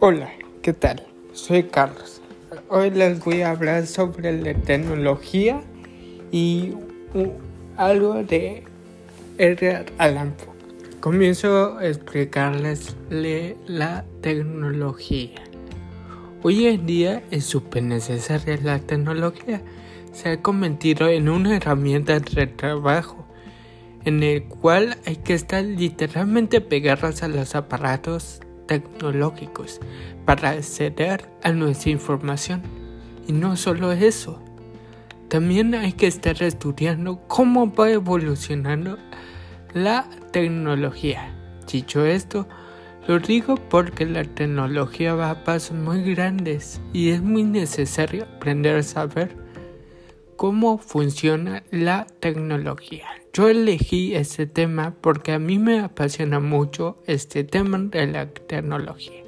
Hola, ¿qué tal? Soy Carlos. Hoy les voy a hablar sobre la tecnología y algo de Edgar Allan Poe. Comienzo a explicarles la tecnología. Hoy en día es súper necesaria la tecnología. Se ha convertido en una herramienta de trabajo en el cual hay que estar literalmente pegadas a los aparatos tecnológicos para acceder a nuestra información. Y no solo eso, también hay que estar estudiando cómo va evolucionando la tecnología. Dicho esto, lo digo porque la tecnología va a pasos muy grandes y es muy necesario aprender a saber cómo funciona la tecnología. Yo elegí este tema porque a mí me apasiona mucho este tema de la tecnología.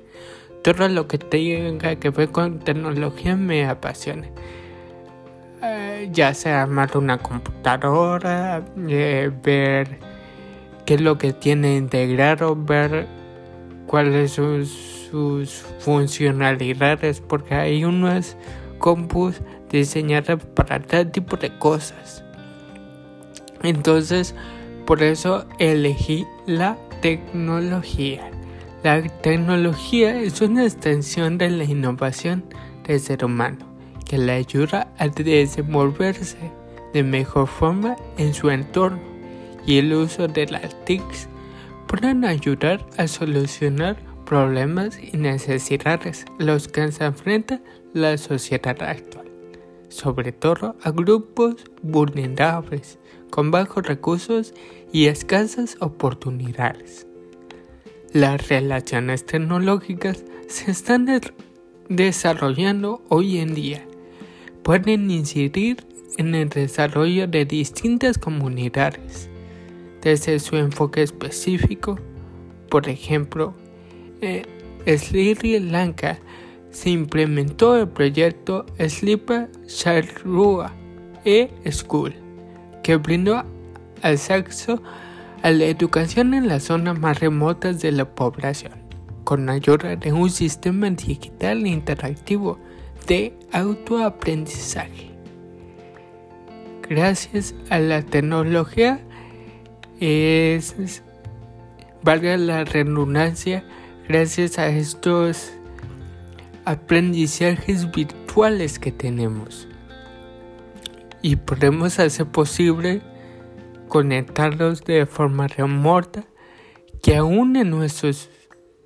Todo lo que tenga que ver con tecnología me apasiona. Eh, ya sea armar una computadora, eh, ver qué es lo que tiene integrado, ver cuáles son sus funcionalidades, porque hay unos compus diseñada para tal tipo de cosas. Entonces, por eso elegí la tecnología. La tecnología es una extensión de la innovación del ser humano que le ayuda a desenvolverse de mejor forma en su entorno y el uso de las TICs pueden ayudar a solucionar problemas y necesidades los que se enfrenta la sociedad actual sobre todo a grupos vulnerables con bajos recursos y escasas oportunidades. Las relaciones tecnológicas se están desarrollando hoy en día. Pueden incidir en el desarrollo de distintas comunidades, desde su enfoque específico, por ejemplo, eh, Sri Lanka se implementó el proyecto Sleeper Sharrua e-School, que brindó acceso a la educación en las zonas más remotas de la población, con ayuda de un sistema digital interactivo de autoaprendizaje. Gracias a la tecnología, valga la redundancia, gracias a estos aprendizajes virtuales que tenemos. Y podemos hacer posible conectarlos de forma remota que aún en nuestros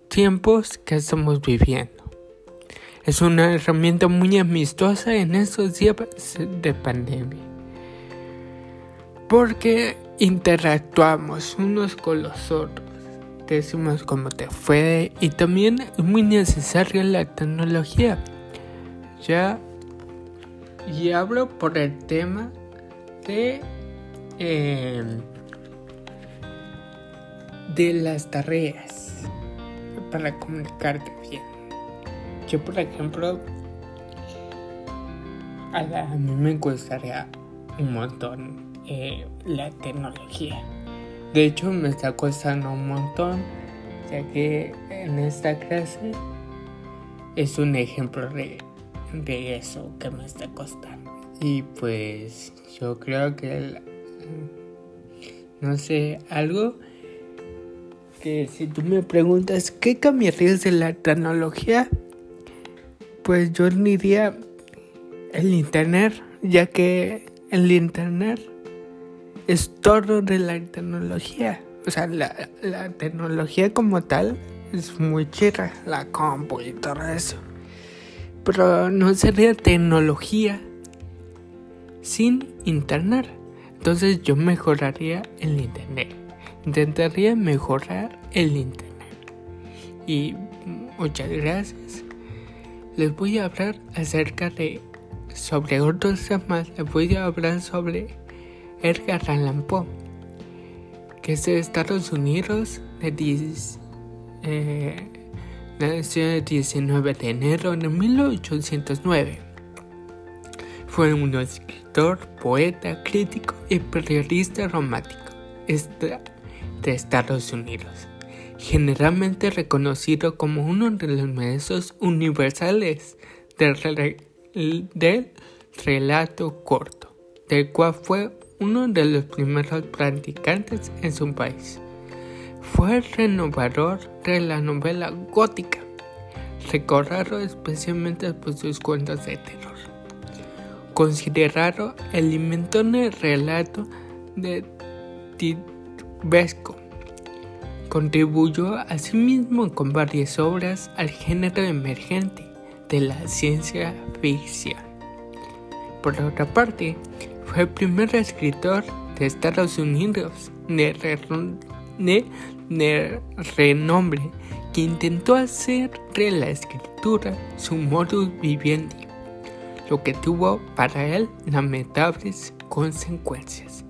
tiempos que estamos viviendo. Es una herramienta muy amistosa en estos días de pandemia. Porque interactuamos unos con los otros decimos cómo te fue y también es muy necesaria la tecnología. Ya y hablo por el tema de em, de las tareas para comunicarte bien. Yo por ejemplo a, mí me gustaría un montón eh, la tecnología de hecho me está costando un montón, ya que en esta clase es un ejemplo de, eso que me está costando. Y pues yo creo que, no sé, algo que si tú me preguntas qué cambiarías de la tecnología, pues yo diría el internet, ya que el internet es todo de la tecnología. O sea, la, tecnología como tal es muy chida, la compu y todo eso. Pero no sería tecnología sin internet. Entonces yo mejoraría el internet. Intentaría mejorar el internet. Y muchas gracias. Les voy a hablar acerca de sobre otros temas. Les voy a hablar sobre Edgar Allan que es de Estados Unidos, de eh, nació el 19 de enero de 1809. Fue un escritor, poeta, crítico y periodista romántico de Estados Unidos, generalmente reconocido como uno de los maestros universales del, del relato corto, del cual fue uno de los primeros practicantes en su país. Fue el renovador de la novela gótica, recordado especialmente por sus cuentos de terror. Considerado el inventor del relato de Tibesco, contribuyó asimismo con varias obras al género emergente de la ciencia ficción. Por otra parte, fue el primer escritor de Estados Unidos de, renombre que intentó hacer de la escritura su modus vivendi, lo que tuvo para él lamentables consecuencias.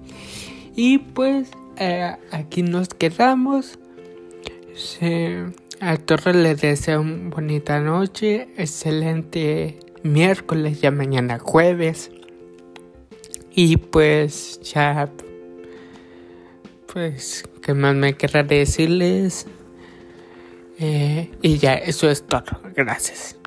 Y pues eh, aquí nos quedamos. a Torre les deseo una bonita noche, excelente miércoles, ya mañana jueves. Y pues ya, pues, ¿qué más me querrá decirles? Eh, y ya, eso es todo. Gracias.